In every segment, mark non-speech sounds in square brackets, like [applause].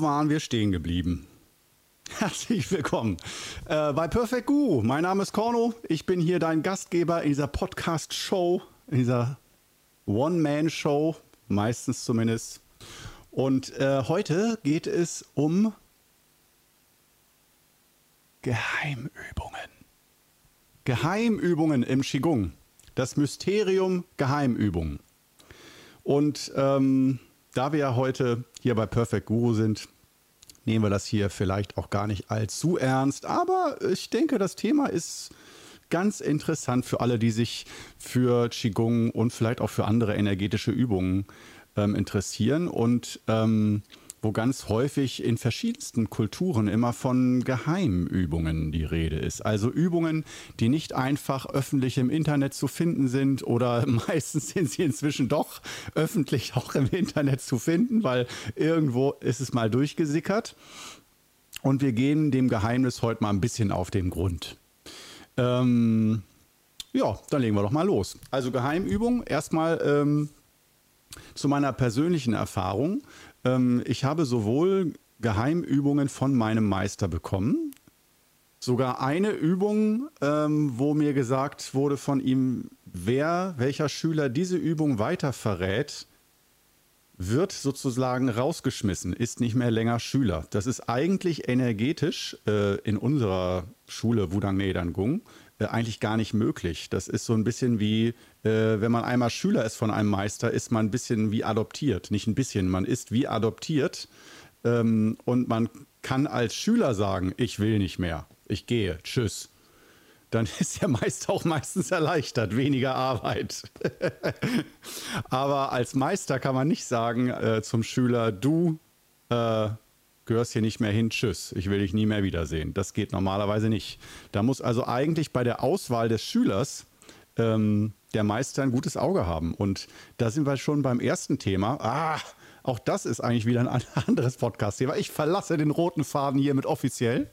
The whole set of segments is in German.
Waren wir stehen geblieben? [laughs] Herzlich willkommen äh, bei Perfect Guru. Mein Name ist Korno. Ich bin hier dein Gastgeber in dieser Podcast-Show, in dieser One-Man-Show, meistens zumindest. Und äh, heute geht es um Geheimübungen. Geheimübungen im Qigong. Das Mysterium Geheimübungen. Und ähm, da wir ja heute hier bei Perfect Guru sind, nehmen wir das hier vielleicht auch gar nicht allzu ernst. Aber ich denke, das Thema ist ganz interessant für alle, die sich für Qigong und vielleicht auch für andere energetische Übungen ähm, interessieren. Und ähm, wo ganz häufig in verschiedensten Kulturen immer von Geheimübungen die Rede ist. Also Übungen, die nicht einfach öffentlich im Internet zu finden sind oder [laughs] meistens sind sie inzwischen doch öffentlich auch im Internet zu finden, weil irgendwo ist es mal durchgesickert. Und wir gehen dem Geheimnis heute mal ein bisschen auf den Grund. Ähm, ja, dann legen wir doch mal los. Also Geheimübung, erstmal ähm, zu meiner persönlichen Erfahrung. Ähm, ich habe sowohl Geheimübungen von meinem Meister bekommen, sogar eine Übung, ähm, wo mir gesagt wurde von ihm, wer, welcher Schüler diese Übung weiter verrät, wird sozusagen rausgeschmissen, ist nicht mehr länger Schüler. Das ist eigentlich energetisch äh, in unserer Schule Wudang Nedangung äh, eigentlich gar nicht möglich. Das ist so ein bisschen wie, äh, wenn man einmal Schüler ist von einem Meister, ist man ein bisschen wie adoptiert. Nicht ein bisschen, man ist wie adoptiert. Ähm, und man kann als Schüler sagen, ich will nicht mehr, ich gehe, tschüss. Dann [laughs] ist der Meister auch meistens erleichtert, weniger Arbeit. [laughs] Aber als Meister kann man nicht sagen äh, zum Schüler, du äh, gehörst hier nicht mehr hin, tschüss, ich will dich nie mehr wiedersehen. Das geht normalerweise nicht. Da muss also eigentlich bei der Auswahl des Schülers ähm, der Meister ein gutes Auge haben. Und da sind wir schon beim ersten Thema. Ah, auch das ist eigentlich wieder ein [laughs] anderes Podcast-Thema. Ich verlasse den roten Faden hiermit offiziell.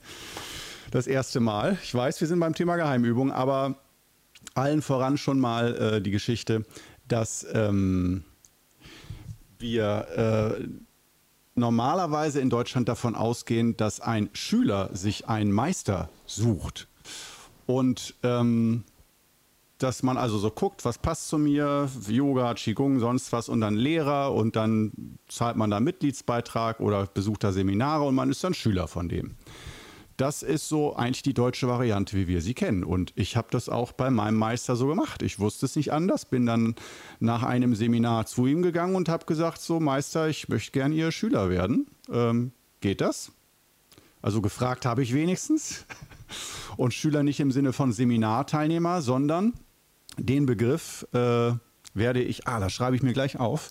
Das erste Mal. Ich weiß, wir sind beim Thema Geheimübung, aber allen voran schon mal äh, die Geschichte, dass ähm, wir äh, normalerweise in Deutschland davon ausgehen, dass ein Schüler sich einen Meister sucht. Und ähm, dass man also so guckt, was passt zu mir, Yoga, Qigong, sonst was und dann Lehrer und dann zahlt man da Mitgliedsbeitrag oder besucht da Seminare und man ist dann Schüler von dem. Das ist so eigentlich die deutsche Variante, wie wir sie kennen. Und ich habe das auch bei meinem Meister so gemacht. Ich wusste es nicht anders, bin dann nach einem Seminar zu ihm gegangen und habe gesagt, so Meister, ich möchte gern Ihr Schüler werden. Ähm, geht das? Also gefragt habe ich wenigstens. [laughs] Und Schüler nicht im Sinne von Seminarteilnehmer, sondern den Begriff äh, werde ich, ah, das schreibe ich mir gleich auf,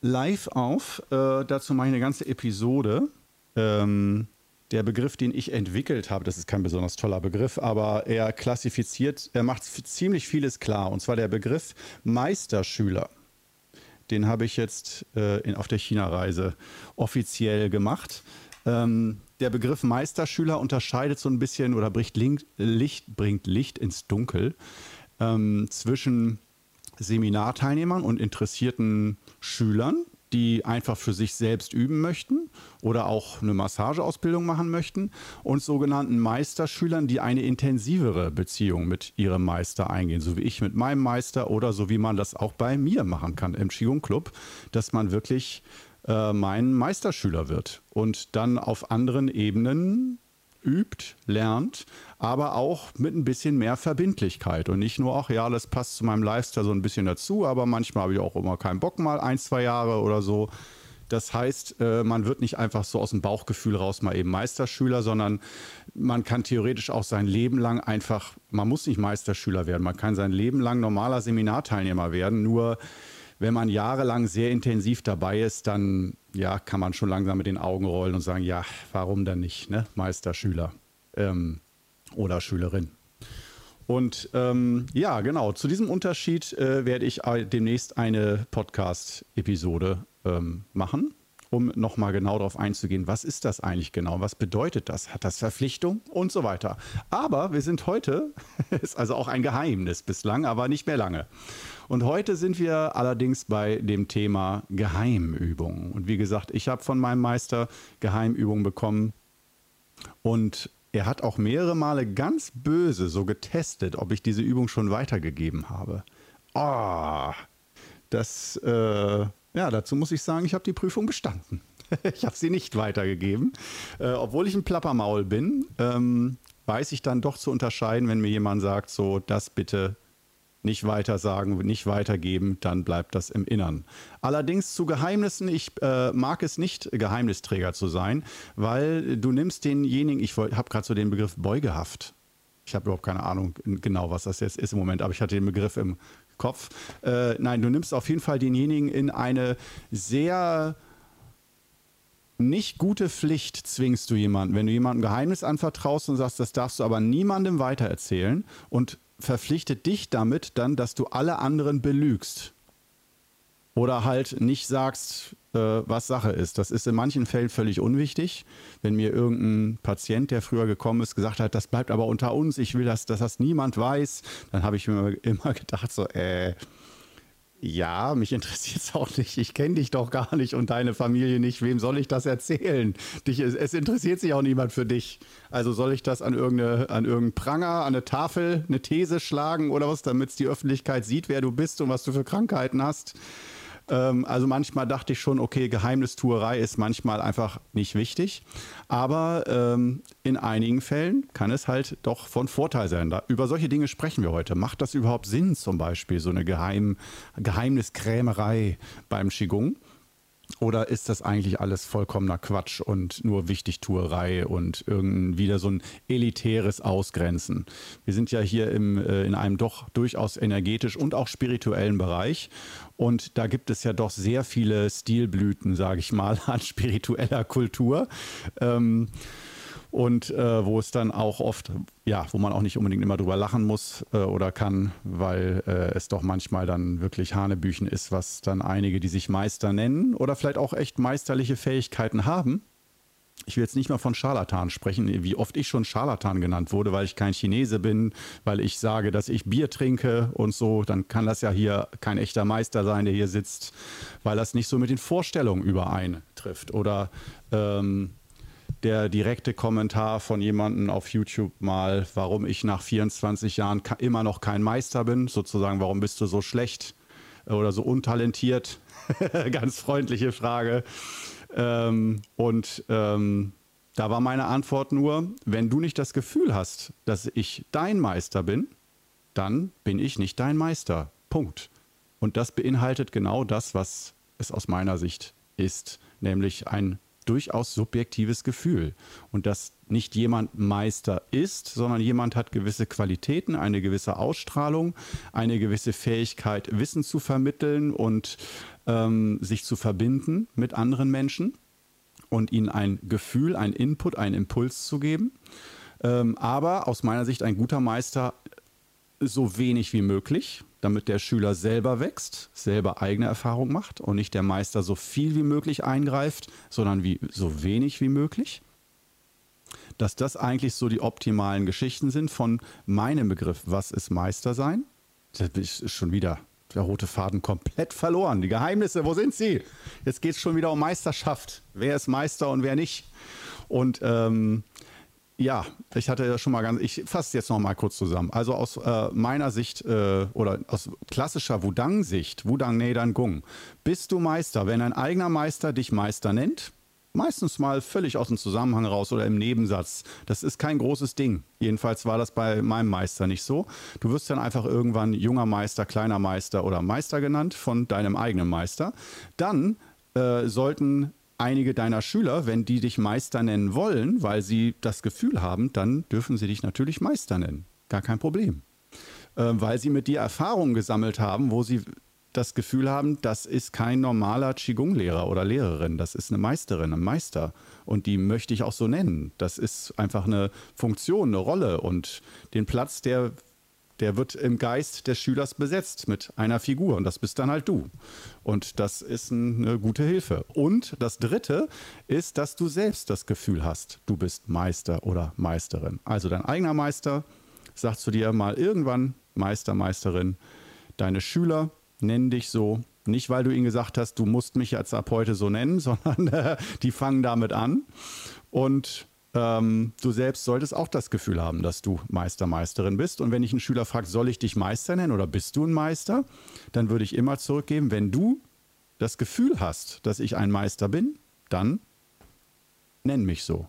live auf. Äh, dazu mache ich eine ganze Episode. Ähm, der Begriff, den ich entwickelt habe, das ist kein besonders toller Begriff, aber er klassifiziert, er macht ziemlich vieles klar. Und zwar der Begriff Meisterschüler. Den habe ich jetzt äh, in, auf der China-Reise offiziell gemacht. Ähm, der Begriff Meisterschüler unterscheidet so ein bisschen oder bricht Licht, bringt Licht ins Dunkel ähm, zwischen Seminarteilnehmern und interessierten Schülern die einfach für sich selbst üben möchten oder auch eine Massageausbildung machen möchten und sogenannten Meisterschülern, die eine intensivere Beziehung mit ihrem Meister eingehen, so wie ich mit meinem Meister oder so wie man das auch bei mir machen kann im Qigong Club, dass man wirklich äh, mein Meisterschüler wird und dann auf anderen Ebenen übt, lernt, aber auch mit ein bisschen mehr Verbindlichkeit und nicht nur, ach ja, das passt zu meinem Lifestyle so ein bisschen dazu, aber manchmal habe ich auch immer keinen Bock mal ein, zwei Jahre oder so. Das heißt, äh, man wird nicht einfach so aus dem Bauchgefühl raus mal eben Meisterschüler, sondern man kann theoretisch auch sein Leben lang einfach, man muss nicht Meisterschüler werden, man kann sein Leben lang normaler Seminarteilnehmer werden, nur wenn man jahrelang sehr intensiv dabei ist, dann ja, kann man schon langsam mit den Augen rollen und sagen, ja, warum dann nicht, ne? Meisterschüler ähm, oder Schülerin. Und ähm, ja, genau, zu diesem Unterschied äh, werde ich demnächst eine Podcast-Episode ähm, machen. Um nochmal genau darauf einzugehen, was ist das eigentlich genau, was bedeutet das, hat das Verpflichtung und so weiter. Aber wir sind heute, [laughs] ist also auch ein Geheimnis bislang, aber nicht mehr lange. Und heute sind wir allerdings bei dem Thema Geheimübungen. Und wie gesagt, ich habe von meinem Meister Geheimübungen bekommen und er hat auch mehrere Male ganz böse so getestet, ob ich diese Übung schon weitergegeben habe. Oh, das, äh, ja, dazu muss ich sagen, ich habe die Prüfung bestanden. [laughs] ich habe sie nicht weitergegeben. Äh, obwohl ich ein Plappermaul bin, ähm, weiß ich dann doch zu unterscheiden, wenn mir jemand sagt, so, das bitte nicht weiter sagen, nicht weitergeben, dann bleibt das im Innern. Allerdings zu Geheimnissen, ich äh, mag es nicht, Geheimnisträger zu sein, weil du nimmst denjenigen, ich habe gerade so den Begriff Beugehaft. Ich habe überhaupt keine Ahnung genau, was das jetzt ist im Moment, aber ich hatte den Begriff im Kopf. Äh, nein, du nimmst auf jeden Fall denjenigen in eine sehr nicht gute Pflicht zwingst du jemanden. Wenn du jemandem Geheimnis anvertraust und sagst, das darfst du aber niemandem weitererzählen und verpflichtet dich damit dann, dass du alle anderen belügst. Oder halt nicht sagst, äh, was Sache ist. Das ist in manchen Fällen völlig unwichtig. Wenn mir irgendein Patient, der früher gekommen ist, gesagt hat, das bleibt aber unter uns, ich will, dass, dass das niemand weiß, dann habe ich mir immer gedacht, so, äh, ja, mich interessiert es [laughs] auch nicht. Ich kenne dich doch gar nicht und deine Familie nicht. Wem soll ich das erzählen? Dich, es interessiert sich auch niemand für dich. Also soll ich das an, irgendeine, an irgendeinen Pranger, an eine Tafel, eine These schlagen oder was, damit es die Öffentlichkeit sieht, wer du bist und was du für Krankheiten hast? Ähm, also manchmal dachte ich schon, okay, Geheimnistuerei ist manchmal einfach nicht wichtig. Aber ähm, in einigen Fällen kann es halt doch von Vorteil sein. Da, über solche Dinge sprechen wir heute. Macht das überhaupt Sinn, zum Beispiel so eine Geheim, Geheimniskrämerei beim Qigong? Oder ist das eigentlich alles vollkommener Quatsch und nur Wichtigtuerei und irgend wieder so ein elitäres Ausgrenzen? Wir sind ja hier im, äh, in einem doch durchaus energetisch und auch spirituellen Bereich. Und da gibt es ja doch sehr viele Stilblüten, sage ich mal, [laughs] an spiritueller Kultur. Ähm, und äh, wo es dann auch oft, ja, wo man auch nicht unbedingt immer drüber lachen muss äh, oder kann, weil äh, es doch manchmal dann wirklich Hanebüchen ist, was dann einige, die sich Meister nennen oder vielleicht auch echt meisterliche Fähigkeiten haben. Ich will jetzt nicht mal von Scharlatan sprechen, wie oft ich schon Scharlatan genannt wurde, weil ich kein Chinese bin, weil ich sage, dass ich Bier trinke und so, dann kann das ja hier kein echter Meister sein, der hier sitzt, weil das nicht so mit den Vorstellungen übereintrifft. Oder ähm, der direkte Kommentar von jemandem auf YouTube mal, warum ich nach 24 Jahren immer noch kein Meister bin, sozusagen, warum bist du so schlecht oder so untalentiert? [laughs] Ganz freundliche Frage. Ähm, und ähm, da war meine Antwort nur, wenn du nicht das Gefühl hast, dass ich dein Meister bin, dann bin ich nicht dein Meister. Punkt. Und das beinhaltet genau das, was es aus meiner Sicht ist, nämlich ein durchaus subjektives Gefühl. Und dass nicht jemand Meister ist, sondern jemand hat gewisse Qualitäten, eine gewisse Ausstrahlung, eine gewisse Fähigkeit, Wissen zu vermitteln und ähm, sich zu verbinden mit anderen Menschen und ihnen ein Gefühl, ein Input, einen Impuls zu geben. Ähm, aber aus meiner Sicht ein guter Meister so wenig wie möglich, damit der Schüler selber wächst, selber eigene Erfahrung macht und nicht der Meister so viel wie möglich eingreift, sondern wie, so wenig wie möglich. Dass das eigentlich so die optimalen Geschichten sind von meinem Begriff, was ist Meister sein? Das ist schon wieder der rote Faden komplett verloren. Die Geheimnisse, wo sind sie? Jetzt geht es schon wieder um Meisterschaft. Wer ist Meister und wer nicht? Und ähm, ja, ich hatte ja schon mal ganz, ich fasse jetzt noch mal kurz zusammen. Also aus äh, meiner Sicht äh, oder aus klassischer Wudang-Sicht, Wudang Nedan Gung, bist du Meister, wenn ein eigener Meister dich Meister nennt, meistens mal völlig aus dem Zusammenhang raus oder im Nebensatz. Das ist kein großes Ding. Jedenfalls war das bei meinem Meister nicht so. Du wirst dann einfach irgendwann junger Meister, kleiner Meister oder Meister genannt von deinem eigenen Meister. Dann äh, sollten einige deiner Schüler, wenn die dich Meister nennen wollen, weil sie das Gefühl haben, dann dürfen sie dich natürlich Meister nennen. Gar kein Problem. Äh, weil sie mit dir Erfahrungen gesammelt haben, wo sie das Gefühl haben, das ist kein normaler Qigong-Lehrer oder Lehrerin, das ist eine Meisterin, ein Meister. Und die möchte ich auch so nennen. Das ist einfach eine Funktion, eine Rolle. Und den Platz, der der wird im Geist des Schülers besetzt mit einer Figur und das bist dann halt du. Und das ist eine gute Hilfe. Und das Dritte ist, dass du selbst das Gefühl hast, du bist Meister oder Meisterin. Also dein eigener Meister sagt zu dir mal irgendwann, Meister, Meisterin, deine Schüler nennen dich so, nicht weil du ihnen gesagt hast, du musst mich jetzt ab heute so nennen, [laughs] sondern äh, die fangen damit an. Und ähm, du selbst solltest auch das Gefühl haben, dass du Meister, Meisterin bist. Und wenn ich einen Schüler frage, soll ich dich Meister nennen oder bist du ein Meister, dann würde ich immer zurückgeben, wenn du das Gefühl hast, dass ich ein Meister bin, dann nenn mich so.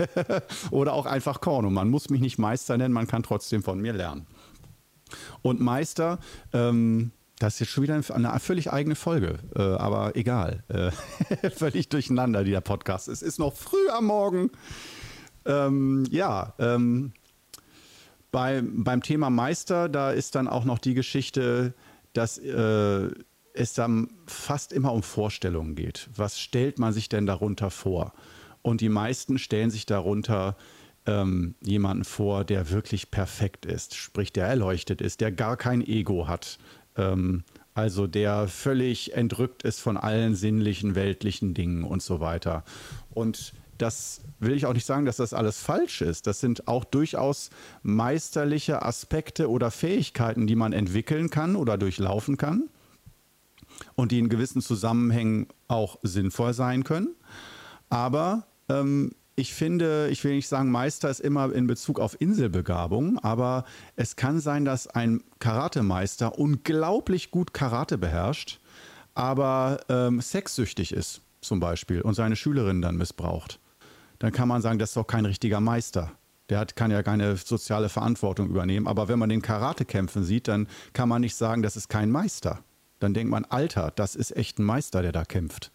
[laughs] oder auch einfach Korno. Man muss mich nicht Meister nennen, man kann trotzdem von mir lernen. Und Meister, ähm, das ist jetzt schon wieder eine völlig eigene Folge, äh, aber egal. Äh, [laughs] völlig durcheinander, dieser Podcast. Es ist noch früh am Morgen. Ähm, ja, ähm, bei, beim Thema Meister, da ist dann auch noch die Geschichte, dass äh, es dann fast immer um Vorstellungen geht. Was stellt man sich denn darunter vor? Und die meisten stellen sich darunter ähm, jemanden vor, der wirklich perfekt ist, sprich der erleuchtet ist, der gar kein Ego hat, ähm, also der völlig entrückt ist von allen sinnlichen, weltlichen Dingen und so weiter. Und das will ich auch nicht sagen, dass das alles falsch ist. Das sind auch durchaus meisterliche Aspekte oder Fähigkeiten, die man entwickeln kann oder durchlaufen kann und die in gewissen Zusammenhängen auch sinnvoll sein können. Aber ähm, ich finde, ich will nicht sagen, Meister ist immer in Bezug auf Inselbegabung, aber es kann sein, dass ein Karatemeister unglaublich gut Karate beherrscht, aber ähm, sexsüchtig ist zum Beispiel und seine Schülerin dann missbraucht. Dann kann man sagen, das ist doch kein richtiger Meister. Der hat, kann ja keine soziale Verantwortung übernehmen. Aber wenn man den Karate kämpfen sieht, dann kann man nicht sagen, das ist kein Meister. Dann denkt man, Alter, das ist echt ein Meister, der da kämpft.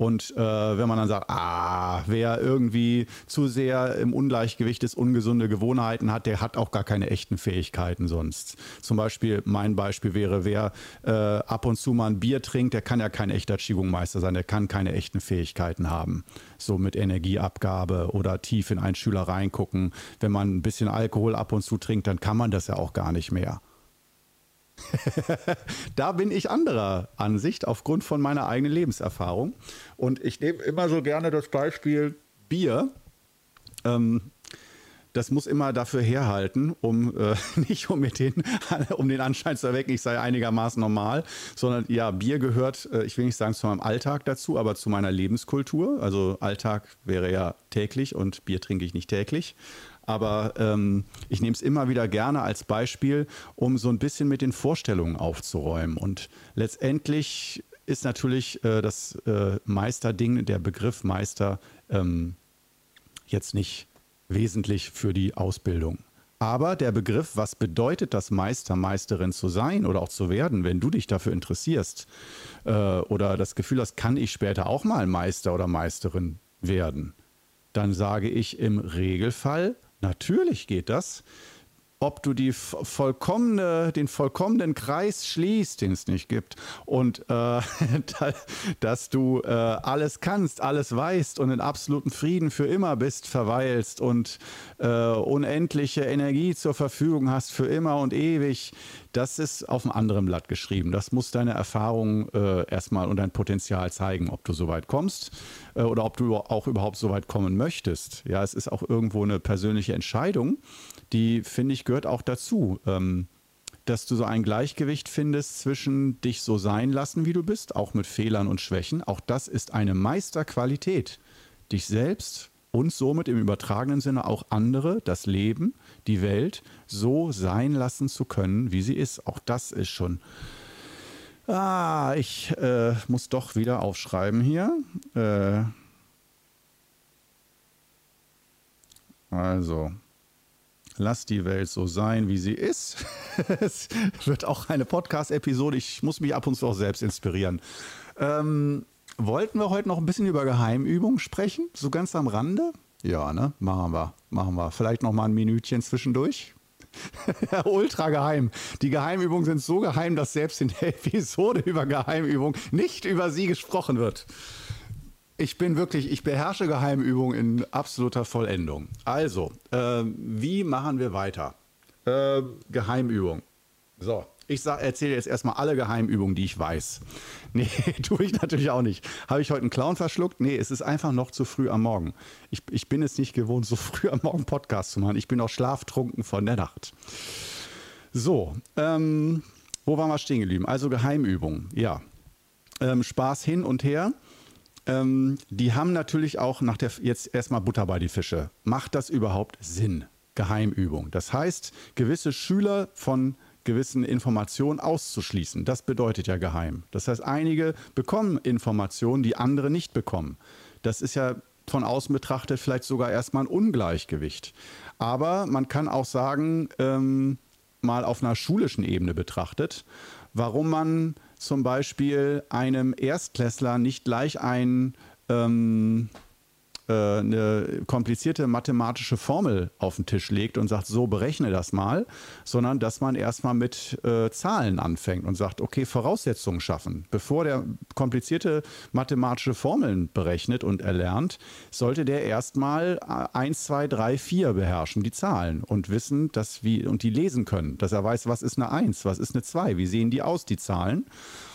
Und äh, wenn man dann sagt, ah, wer irgendwie zu sehr im Ungleichgewicht ist, ungesunde Gewohnheiten hat, der hat auch gar keine echten Fähigkeiten sonst. Zum Beispiel, mein Beispiel wäre, wer äh, ab und zu mal ein Bier trinkt, der kann ja kein echter Qigong-Meister sein, der kann keine echten Fähigkeiten haben. So mit Energieabgabe oder tief in einen Schüler reingucken. Wenn man ein bisschen Alkohol ab und zu trinkt, dann kann man das ja auch gar nicht mehr. [laughs] da bin ich anderer Ansicht aufgrund von meiner eigenen Lebenserfahrung. Und ich nehme immer so gerne das Beispiel Bier. Ähm, das muss immer dafür herhalten, um äh, [laughs] nicht um, den, [laughs] um den Anschein zu erwecken, ich sei einigermaßen normal, sondern ja, Bier gehört, äh, ich will nicht sagen zu meinem Alltag dazu, aber zu meiner Lebenskultur. Also Alltag wäre ja täglich und Bier trinke ich nicht täglich aber ähm, ich nehme es immer wieder gerne als Beispiel, um so ein bisschen mit den Vorstellungen aufzuräumen. Und letztendlich ist natürlich äh, das äh, Meisterding, der Begriff Meister, ähm, jetzt nicht wesentlich für die Ausbildung. Aber der Begriff, was bedeutet das Meister, Meisterin zu sein oder auch zu werden, wenn du dich dafür interessierst äh, oder das Gefühl hast, kann ich später auch mal Meister oder Meisterin werden, dann sage ich im Regelfall Natürlich geht das. Ob du die vollkommene, den vollkommenen Kreis schließt, den es nicht gibt, und äh, [laughs] dass du äh, alles kannst, alles weißt und in absolutem Frieden für immer bist, verweilst und äh, unendliche Energie zur Verfügung hast für immer und ewig, das ist auf einem anderen Blatt geschrieben. Das muss deine Erfahrung äh, erstmal und dein Potenzial zeigen, ob du so weit kommst äh, oder ob du auch überhaupt so weit kommen möchtest. Ja, es ist auch irgendwo eine persönliche Entscheidung, die, finde ich, gehört auch dazu. Ähm, dass du so ein Gleichgewicht findest zwischen dich so sein lassen, wie du bist, auch mit Fehlern und Schwächen. Auch das ist eine Meisterqualität. Dich selbst und somit im übertragenen Sinne auch andere, das Leben, die Welt so sein lassen zu können, wie sie ist. Auch das ist schon. Ah, ich äh, muss doch wieder aufschreiben hier. Äh, also, lass die Welt so sein, wie sie ist. [laughs] es wird auch eine Podcast-Episode. Ich muss mich ab und zu auch selbst inspirieren. Ähm, wollten wir heute noch ein bisschen über Geheimübungen sprechen? So ganz am Rande? Ja, ne? Machen wir. Machen wir. Vielleicht noch mal ein Minütchen zwischendurch. [laughs] Ultra geheim. Die Geheimübungen sind so geheim, dass selbst in der [laughs] Episode über Geheimübungen nicht über sie gesprochen wird. Ich bin wirklich, ich beherrsche Geheimübungen in absoluter Vollendung. Also, äh, wie machen wir weiter? äh, Geheimübung. So, ich erzähle jetzt erstmal alle Geheimübungen, die ich weiß. [laughs] Nee, [laughs] tue ich natürlich auch nicht. Habe ich heute einen Clown verschluckt? Nee, es ist einfach noch zu früh am Morgen. Ich, ich bin es nicht gewohnt, so [laughs] früh am Morgen Podcast zu machen. Ich bin auch schlaftrunken von der Nacht. So, ähm, wo waren wir stehen geblieben? Also Geheimübungen, ja. Ähm, Spaß hin und her. Ähm, die haben natürlich auch nach der, jetzt erstmal Butter bei die Fische. Macht das überhaupt Sinn? Geheimübung. Das heißt, gewisse Schüler von gewissen Informationen auszuschließen. Das bedeutet ja geheim. Das heißt, einige bekommen Informationen, die andere nicht bekommen. Das ist ja von außen betrachtet vielleicht sogar erstmal ein Ungleichgewicht. Aber man kann auch sagen, ähm, mal auf einer schulischen Ebene betrachtet, warum man zum Beispiel einem Erstklässler nicht gleich ein ähm, äh, eine komplizierte mathematische Formel auf den Tisch legt und sagt, so berechne das mal, sondern dass man erstmal mit äh, Zahlen anfängt und sagt, okay, Voraussetzungen schaffen. Bevor der komplizierte mathematische Formeln berechnet und erlernt, sollte der erstmal 1, 2, 3, 4 beherrschen, die Zahlen und wissen, dass wir und die lesen können, dass er weiß, was ist eine 1, was ist eine 2, wie sehen die aus, die Zahlen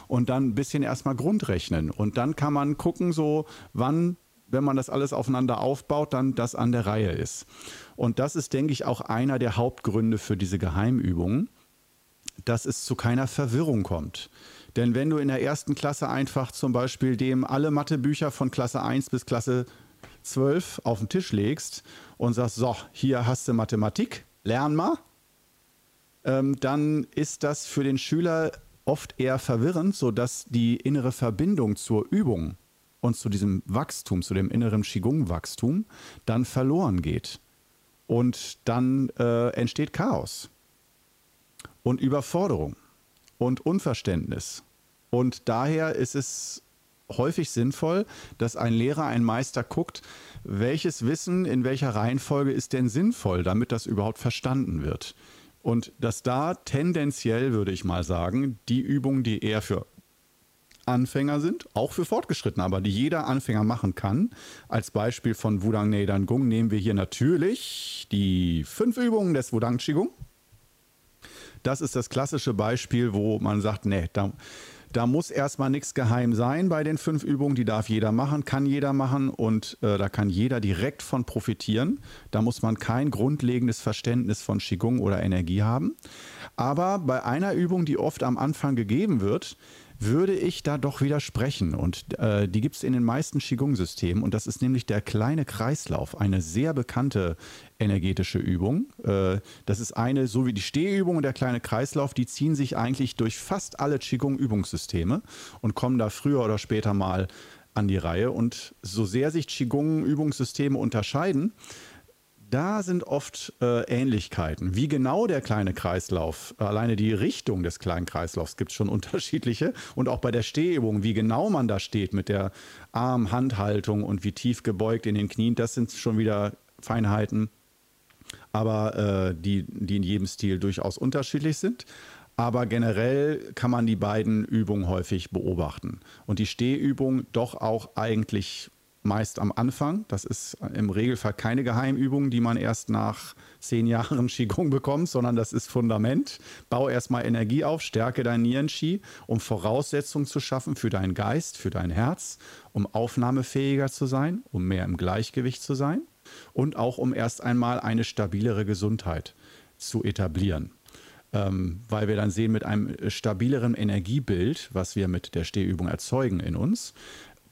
und dann ein bisschen erstmal Grundrechnen. Und dann kann man gucken, so wann wenn man das alles aufeinander aufbaut, dann das an der Reihe ist. Und das ist, denke ich, auch einer der Hauptgründe für diese Geheimübungen, dass es zu keiner Verwirrung kommt. Denn wenn du in der ersten Klasse einfach zum Beispiel dem alle Mathebücher von Klasse 1 bis Klasse 12 auf den Tisch legst und sagst, so, hier hast du Mathematik, lern mal, ähm, dann ist das für den Schüler oft eher verwirrend, sodass die innere Verbindung zur Übung und zu diesem Wachstum, zu dem inneren Qigong-Wachstum, dann verloren geht. Und dann äh, entsteht Chaos und Überforderung und Unverständnis. Und daher ist es häufig sinnvoll, dass ein Lehrer, ein Meister guckt, welches Wissen in welcher Reihenfolge ist denn sinnvoll, damit das überhaupt verstanden wird. Und dass da tendenziell, würde ich mal sagen, die Übungen, die eher für Anfänger sind, auch für Fortgeschrittene, aber die jeder Anfänger machen kann. Als Beispiel von Wudang Neidan Gung nehmen wir hier natürlich die fünf Übungen des Wudang Qigong. Das ist das klassische Beispiel, wo man sagt, nee, da, da muss erstmal nichts geheim sein bei den fünf Übungen. Die darf jeder machen, kann jeder machen und äh, da kann jeder direkt von profitieren. Da muss man kein grundlegendes Verständnis von Qigong oder Energie haben. Aber bei einer Übung, die oft am Anfang gegeben wird, würde ich da doch widersprechen. Und äh, die gibt es in den meisten Qigong-Systemen. Und das ist nämlich der kleine Kreislauf, eine sehr bekannte energetische Übung. Äh, das ist eine, so wie die Stehübung und der kleine Kreislauf, die ziehen sich eigentlich durch fast alle Qigong-Übungssysteme und kommen da früher oder später mal an die Reihe. Und so sehr sich Qigong-Übungssysteme unterscheiden, da sind oft äh, Ähnlichkeiten. Wie genau der kleine Kreislauf, alleine die Richtung des kleinen Kreislaufs gibt es schon [laughs] unterschiedliche. Und auch bei der Stehübung, wie genau man da steht mit der Arm-Handhaltung und wie tief gebeugt in den Knien, das sind schon wieder Feinheiten, aber äh, die, die in jedem Stil durchaus unterschiedlich sind. Aber generell kann man die beiden Übungen häufig beobachten. Und die Stehübung doch auch eigentlich meist am Anfang. Das ist im Regelfall keine Geheimübung, die man erst nach zehn Jahren [laughs] Qigong bekommt, sondern das ist Fundament. Bau erstmal Energie auf, stärke dein Nieren-Qi, um Voraussetzungen zu schaffen für deinen Geist, für dein Herz, um aufnahmefähiger zu sein, um mehr im Gleichgewicht zu sein und auch um erst einmal eine stabilere Gesundheit zu etablieren. Ähm, weil wir dann sehen, mit einem stabileren Energiebild, was wir mit der Stehübung erzeugen in uns,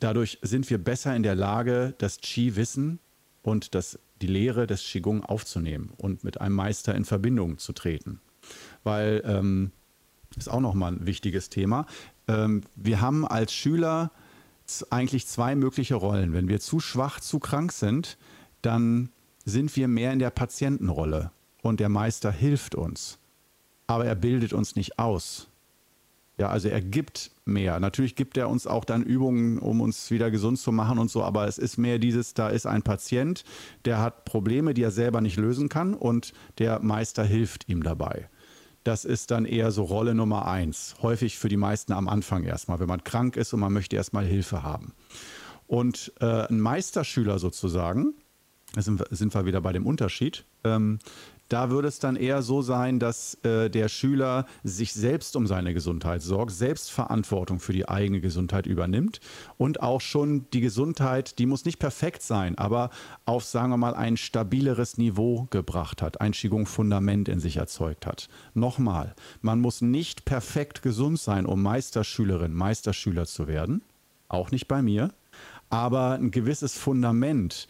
Dadurch sind wir besser in der Lage, das Qi-Wissen und das, die Lehre des Qigong aufzunehmen und mit einem Meister in Verbindung zu treten. Weil, ähm, ist auch nochmal ein wichtiges Thema, ähm, wir haben als Schüler eigentlich zwei mögliche Rollen. Wenn wir zu schwach, zu krank sind, dann sind wir mehr in der Patientenrolle und der Meister hilft uns. Aber er bildet uns nicht aus. Ja, also er gibt mehr. Natürlich gibt er uns auch dann Übungen, um uns wieder gesund zu machen und so, aber es ist mehr dieses, da ist ein Patient, der hat Probleme, die er selber nicht lösen kann und der Meister hilft ihm dabei. Das ist dann eher so Rolle Nummer eins. Häufig für die meisten am Anfang erstmal, wenn man krank ist und man möchte erstmal Hilfe haben. Und äh, ein Meisterschüler sozusagen, wir, sind wir wieder bei dem Unterschied. Ähm, da würde es dann eher so sein, dass äh, der Schüler sich selbst um seine Gesundheit sorgt, selbst Verantwortung für die eigene Gesundheit übernimmt und auch schon die Gesundheit, die muss nicht perfekt sein, aber auf, sagen wir mal, ein stabileres Niveau gebracht hat, ein Qigong-Fundament in sich erzeugt hat. Nochmal, man muss nicht perfekt gesund sein, um Meisterschülerin, Meisterschüler zu werden, auch nicht bei mir, aber ein gewisses Fundament,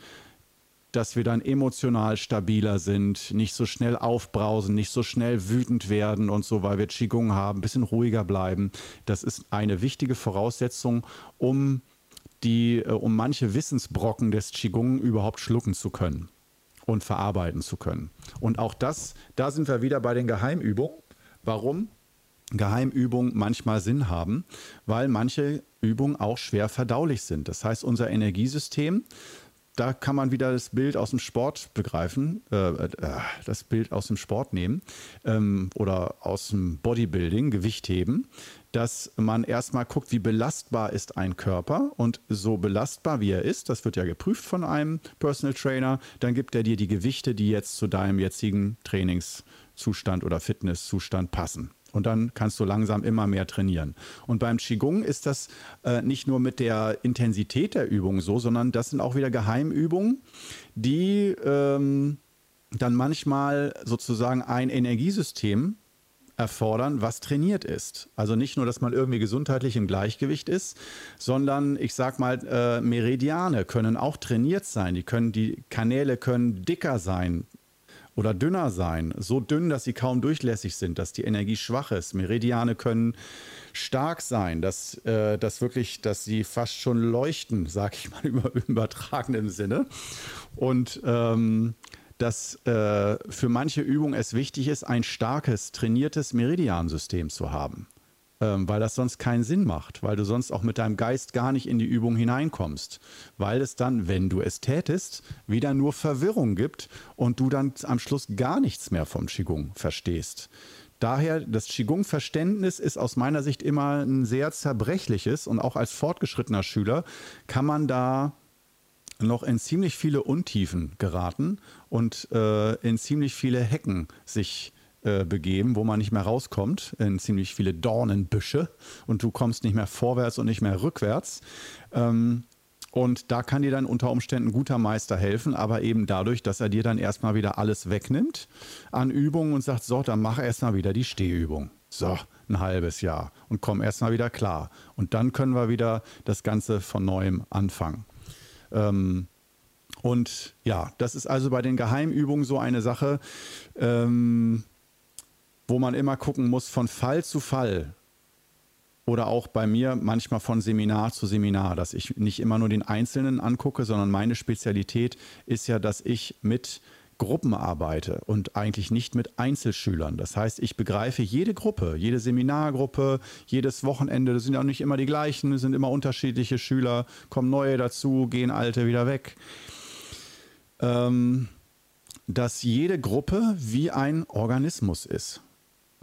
dass wir dann emotional stabiler sind, nicht so schnell aufbrausen, nicht so schnell wütend werden und so, weil wir Qigong haben, ein bisschen ruhiger bleiben. Das ist eine wichtige Voraussetzung, um die, äh, um manche Wissensbrocken des Qigong überhaupt schlucken zu können und verarbeiten zu können. Und auch das, da sind wir wieder bei den Geheimübungen. Warum? Geheimübungen manchmal Sinn haben, weil manche Übungen auch schwer verdaulich sind. Das heißt, unser Energiesystem da kann man wieder das Bild aus dem Sport begreifen, äh, äh, das Bild aus dem Sport nehmen ähm, oder aus dem Bodybuilding, Gewicht heben, dass man erstmal guckt, wie belastbar ist ein Körper und so belastbar wie er ist, das wird ja geprüft von einem Personal Trainer, dann gibt er dir die Gewichte, die jetzt zu deinem jetzigen Trainingszustand oder Fitnesszustand passen. Und dann kannst du langsam immer mehr trainieren. Und beim Qigong ist das äh, nicht nur mit der Intensität der Übung so, sondern das sind auch wieder Geheimübungen, die ähm, dann manchmal sozusagen ein Energiesystem erfordern, was trainiert ist. Also nicht nur, dass man irgendwie gesundheitlich im Gleichgewicht ist, sondern ich sag mal, äh, Meridiane können auch trainiert sein. Die können, die Kanäle können dicker sein, oder dünner sein. So dünn, dass sie kaum durchlässig sind, dass die Energie schwach ist. Meridiane können stark sein, dass, äh, dass wirklich, dass sie fast schon leuchten, sage ich mal [laughs] im übertragenen Sinne. Und ähm, dass äh, für manche Übungen es wichtig ist, ein starkes, trainiertes Meridiansystem zu haben ähm, weil das sonst keinen Sinn macht, weil du sonst auch mit deinem Geist gar nicht in die Übung hineinkommst, weil es dann, wenn du es tätest, wieder nur Verwirrung gibt und du dann am Schluss gar nichts mehr vom Qigong verstehst. Daher, das Qigong-Verständnis ist aus meiner Sicht immer ein sehr zerbrechliches und auch als fortgeschrittener Schüler kann man da noch in ziemlich viele Untiefen geraten und äh, in ziemlich viele Hecken sich äh, begeben, wo man nicht mehr rauskommt, in ziemlich viele Dornenbüsche und du kommst nicht mehr vorwärts und nicht mehr rückwärts. Ähm, und da kann dir dann unter Umständen ein guter Meister helfen, aber eben dadurch, dass er dir dann erstmal wieder alles wegnimmt an Übungen und sagt, so, dann mach erstmal wieder die Stehübung. So, ein halbes Jahr und komm erstmal wieder klar. Und dann können wir wieder das Ganze von neuem anfangen. Ähm, und ja, das ist also bei den Geheimübungen so eine Sache. Ähm, wo man immer gucken muss von Fall zu Fall oder auch bei mir manchmal von Seminar zu Seminar, dass ich nicht immer nur den Einzelnen angucke, sondern meine Spezialität ist ja, dass ich mit Gruppen arbeite und eigentlich nicht mit Einzelschülern. Das heißt, ich begreife jede Gruppe, jede Seminargruppe, jedes Wochenende, das sind auch nicht immer die gleichen, es sind immer unterschiedliche Schüler, kommen neue dazu, gehen alte wieder weg. Ähm, dass jede Gruppe wie ein Organismus ist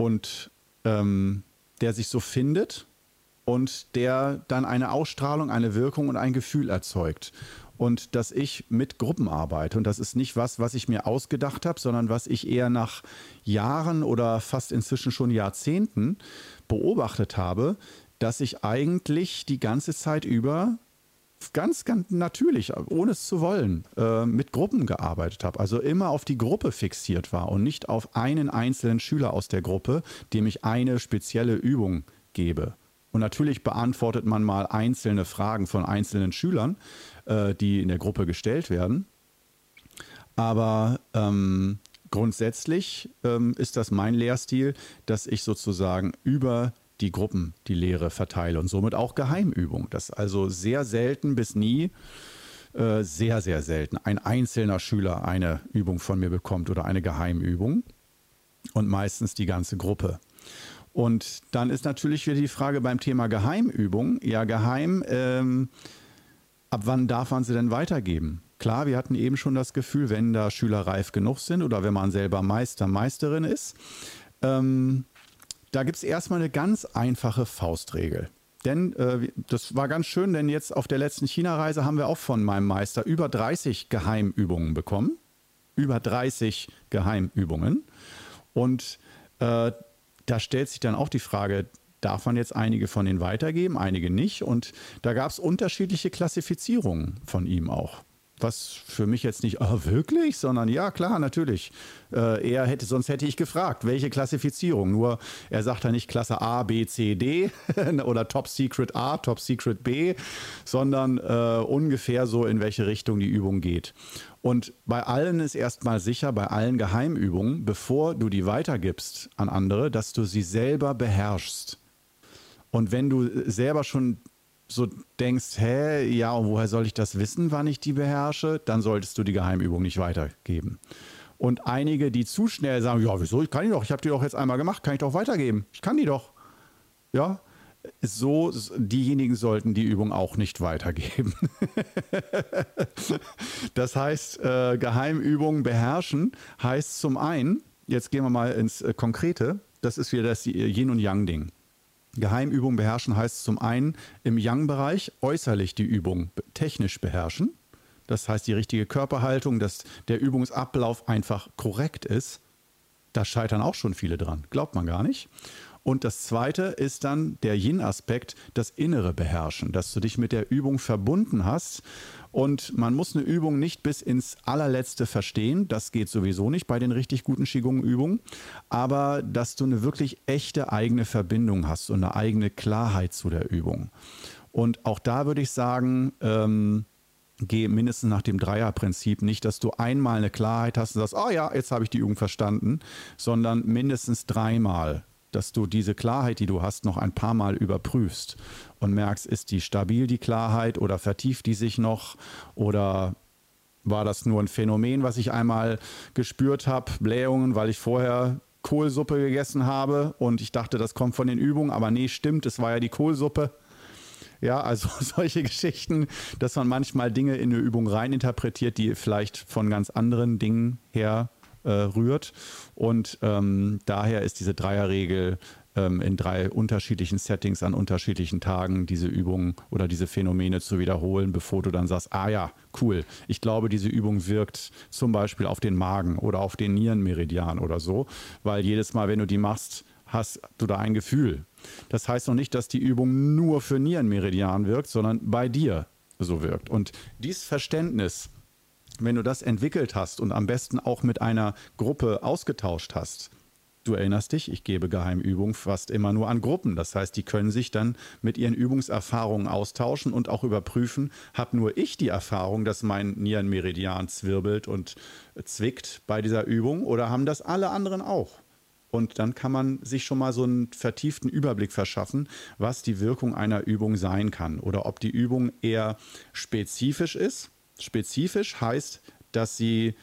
und ähm, der sich so findet und der dann eine Ausstrahlung, eine Wirkung und ein Gefühl erzeugt. Und dass ich mit Gruppen arbeite. Und das ist nicht was, was ich mir ausgedacht habe, sondern was ich eher nach Jahren oder fast inzwischen schon Jahrzehnten beobachtet habe, dass ich eigentlich die ganze Zeit über ganz, ganz natürlich, ohne es zu wollen, äh, mit Gruppen gearbeitet habe. Also immer auf die Gruppe fixiert war und nicht auf einen einzelnen Schüler aus der Gruppe, dem ich eine spezielle Übung gebe. Und natürlich beantwortet man mal einzelne Fragen von einzelnen Schülern, äh, die in der Gruppe gestellt werden. Aber ähm, grundsätzlich ähm, ist das mein Lehrstil, dass ich sozusagen über die Gruppen die Lehre verteile und somit auch Geheimübung. Das also sehr selten bis nie, äh, sehr, sehr selten, ein einzelner Schüler eine Übung von mir bekommt oder eine Geheimübung und meistens die ganze Gruppe. Und dann ist natürlich wieder die Frage beim Thema Geheimübung. Ja, geheim, ähm, ab wann darf man sie denn weitergeben? Klar, wir hatten eben schon das Gefühl, wenn da Schüler reif genug sind oder wenn man selber Meister, Meisterin ist, ähm, da gibt es erstmal eine ganz einfache Faustregel. Denn äh, das war ganz schön, denn jetzt auf der letzten China-Reise haben wir auch von meinem Meister über 30 Geheimübungen bekommen. Über 30 Geheimübungen. Und äh, da stellt sich dann auch die Frage, darf man jetzt einige von denen weitergeben, einige nicht? Und da gab es unterschiedliche Klassifizierungen von ihm auch was für mich jetzt nicht, [laughs] oh, wirklich, sondern ja, klar, natürlich. Äh, er hätte, sonst hätte ich gefragt, welche Klassifizierung. Nur er sagt da nicht Klasse A, B, C, D [laughs] oder Top Secret A, Top Secret B, sondern äh, ungefähr so, in welche Richtung die Übung geht. Und bei allen ist erstmal sicher, bei allen Geheimübungen, bevor du die weitergibst an andere, dass du sie selber beherrschst. Und wenn du selber schon so denkst, hä, ja, und woher soll ich das wissen, wann ich die beherrsche, dann solltest du die Geheimübung nicht weitergeben. Und einige, die zu schnell sagen, ja, wieso, ich kann die doch, ich habe die doch jetzt einmal gemacht, kann ich doch weitergeben. Ich kann die doch. Ja, so, diejenigen sollten die Übung auch nicht weitergeben. [laughs] das heißt, äh, Geheimübungen beherrschen heißt zum einen, jetzt gehen wir mal ins äh, Konkrete, das ist wieder das Yin- und Yang-Ding. Geheimübung beherrschen heißt zum einen im Yang-Bereich äußerlich die Übung technisch beherrschen. Das heißt die richtige Körperhaltung, dass der Übungsablauf einfach korrekt ist. Da scheitern auch schon viele dran, glaubt man gar nicht. Und das zweite ist dann der Yin-Aspekt, das innere Beherrschen, dass du dich mit der Übung verbunden hast. Und man muss eine Übung nicht bis ins allerletzte verstehen. Das geht sowieso nicht bei den richtig guten Qigong-Übungen. Aber dass du eine wirklich echte eigene Verbindung hast und eine eigene Klarheit zu der Übung. Und auch da würde ich sagen, ähm, geh mindestens nach dem Dreierprinzip. Nicht, dass du einmal eine Klarheit hast und sagst, oh ja, jetzt habe ich die Übung verstanden, sondern mindestens dreimal dass du diese Klarheit, die du hast, noch ein paar Mal überprüfst und merkst, ist die stabil, die Klarheit, oder vertieft die sich noch, oder war das nur ein Phänomen, was ich einmal gespürt habe, Blähungen, weil ich vorher Kohlsuppe gegessen habe und ich dachte, das kommt von den Übungen, aber nee, stimmt, es war ja die Kohlsuppe. Ja, also [laughs] solche Geschichten, dass man manchmal Dinge in eine Übung reininterpretiert, die vielleicht von ganz anderen Dingen her äh, rührt. Und ähm, daher ist diese Dreierregel ähm, in drei unterschiedlichen Settings an unterschiedlichen Tagen diese Übungen oder diese Phänomene zu wiederholen, bevor du dann sagst, ah ja, cool, ich glaube, diese Übung wirkt zum Beispiel auf den Magen oder auf den Nierenmeridian oder so, weil jedes Mal, wenn du die machst, hast du da ein Gefühl. Das heißt noch nicht, dass die Übung nur für Nierenmeridian wirkt, sondern bei dir so wirkt. Und dieses Verständnis wenn du das entwickelt hast und am besten auch mit einer Gruppe ausgetauscht hast, Du erinnerst dich, ich gebe Geheimübungen fast immer nur an Gruppen. Das heißt, die können sich dann mit ihren Übungserfahrungen austauschen und auch überprüfen, habe nur ich die Erfahrung, dass mein Nierenmeridian zwirbelt und zwickt bei dieser Übung oder haben das alle anderen auch? Und dann kann man sich schon mal so einen vertieften Überblick verschaffen, was die Wirkung einer Übung sein kann oder ob die Übung eher spezifisch ist Spezifisch heißt, dass sie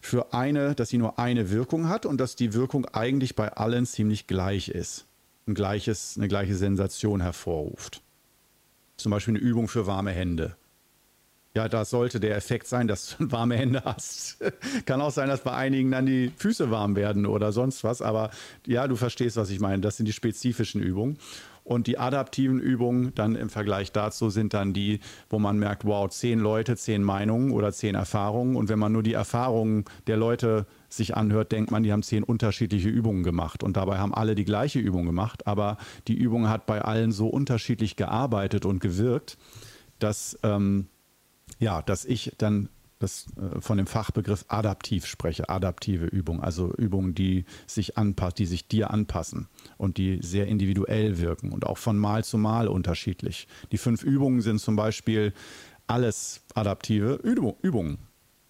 für eine, dass sie nur eine Wirkung hat und dass die Wirkung eigentlich bei allen ziemlich gleich ist. Ein gleiches, eine gleiche Sensation hervorruft. Zum Beispiel eine Übung für warme Hände. Ja, da sollte der Effekt sein, dass du [laughs] warme Hände hast. [laughs] Kann auch sein, dass bei einigen dann die Füße warm werden oder sonst was. Aber ja, du verstehst, was ich meine. Das sind die spezifischen Übungen. Und die adaptiven Übungen dann im Vergleich dazu sind dann die, wo man merkt, wow, zehn Leute, zehn Meinungen oder zehn Erfahrungen. Und wenn man nur die Erfahrungen der Leute sich anhört, denkt man, die haben zehn unterschiedliche Übungen gemacht. Und dabei haben alle die gleiche Übung gemacht. Aber die Übung hat bei allen so unterschiedlich gearbeitet und gewirkt, dass, ähm, ja, dass ich dann das, äh, von dem Fachbegriff adaptiv spreche, adaptive Übung, also Übungen, die sich anpassen, die sich dir anpassen und die sehr individuell wirken und auch von Mal zu Mal unterschiedlich. Die fünf Übungen sind zum Beispiel alles adaptive Übungen.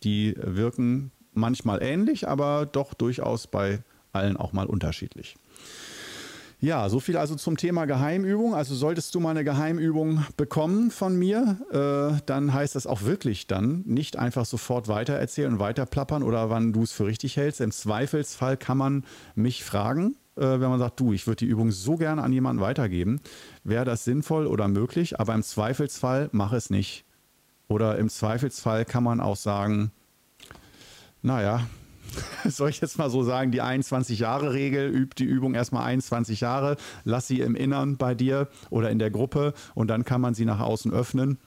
Die wirken manchmal ähnlich, aber doch durchaus bei allen auch mal unterschiedlich. Ja, so viel also zum Thema Geheimübung. Also solltest du mal eine Geheimübung bekommen von mir, äh, dann heißt das auch wirklich dann nicht einfach sofort weitererzählen und weiterplappern oder wann du es für richtig hältst. Im Zweifelsfall kann man mich fragen, äh, wenn man sagt, du, ich würde die Übung so gerne an jemanden weitergeben. Wäre das sinnvoll oder möglich? Aber im Zweifelsfall mach es nicht. Oder im Zweifelsfall kann man auch sagen, naja, [laughs] soll ich jetzt mal so sagen, die 21-Jahre-Regel, übt die Übung erstmal 21 Jahre, lass sie im Innern bei dir oder in der Gruppe und dann kann man sie nach außen öffnen.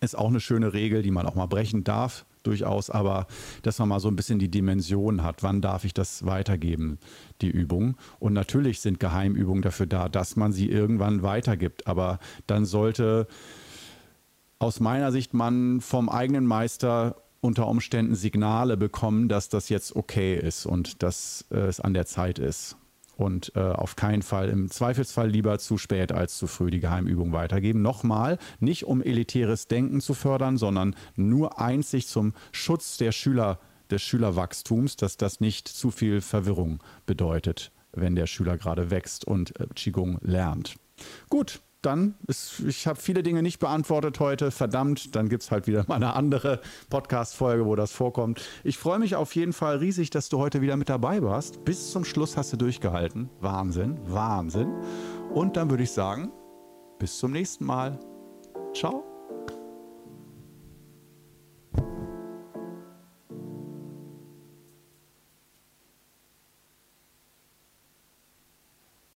Ist auch eine schöne Regel, die man auch mal brechen darf, durchaus, aber dass man mal so ein bisschen die Dimension hat, wann darf ich das weitergeben, die Übung. Und natürlich sind Geheimübungen dafür da, dass man sie irgendwann weitergibt, aber dann sollte aus meiner Sicht man vom eigenen Meister unter Umständen Signale bekommen, dass das jetzt okay ist und dass äh, es an der Zeit ist. Und äh, auf keinen Fall, im Zweifelsfall lieber zu spät als zu früh die Geheimübung weitergeben. Nochmal, nicht um elitäres Denken zu fördern, sondern nur einzig zum Schutz der Schüler, des Schülerwachstums, dass das nicht zu viel Verwirrung bedeutet, wenn der Schüler gerade wächst und äh, Qigong lernt. Gut, dann, ist, ich habe viele Dinge nicht beantwortet heute, verdammt, dann gibt es halt wieder mal eine andere Podcast-Folge, wo das vorkommt. Ich freue mich auf jeden Fall riesig, dass du heute wieder mit dabei warst. Bis zum Schluss hast du durchgehalten. Wahnsinn, Wahnsinn. Und dann würde ich sagen, bis zum nächsten Mal. Ciao.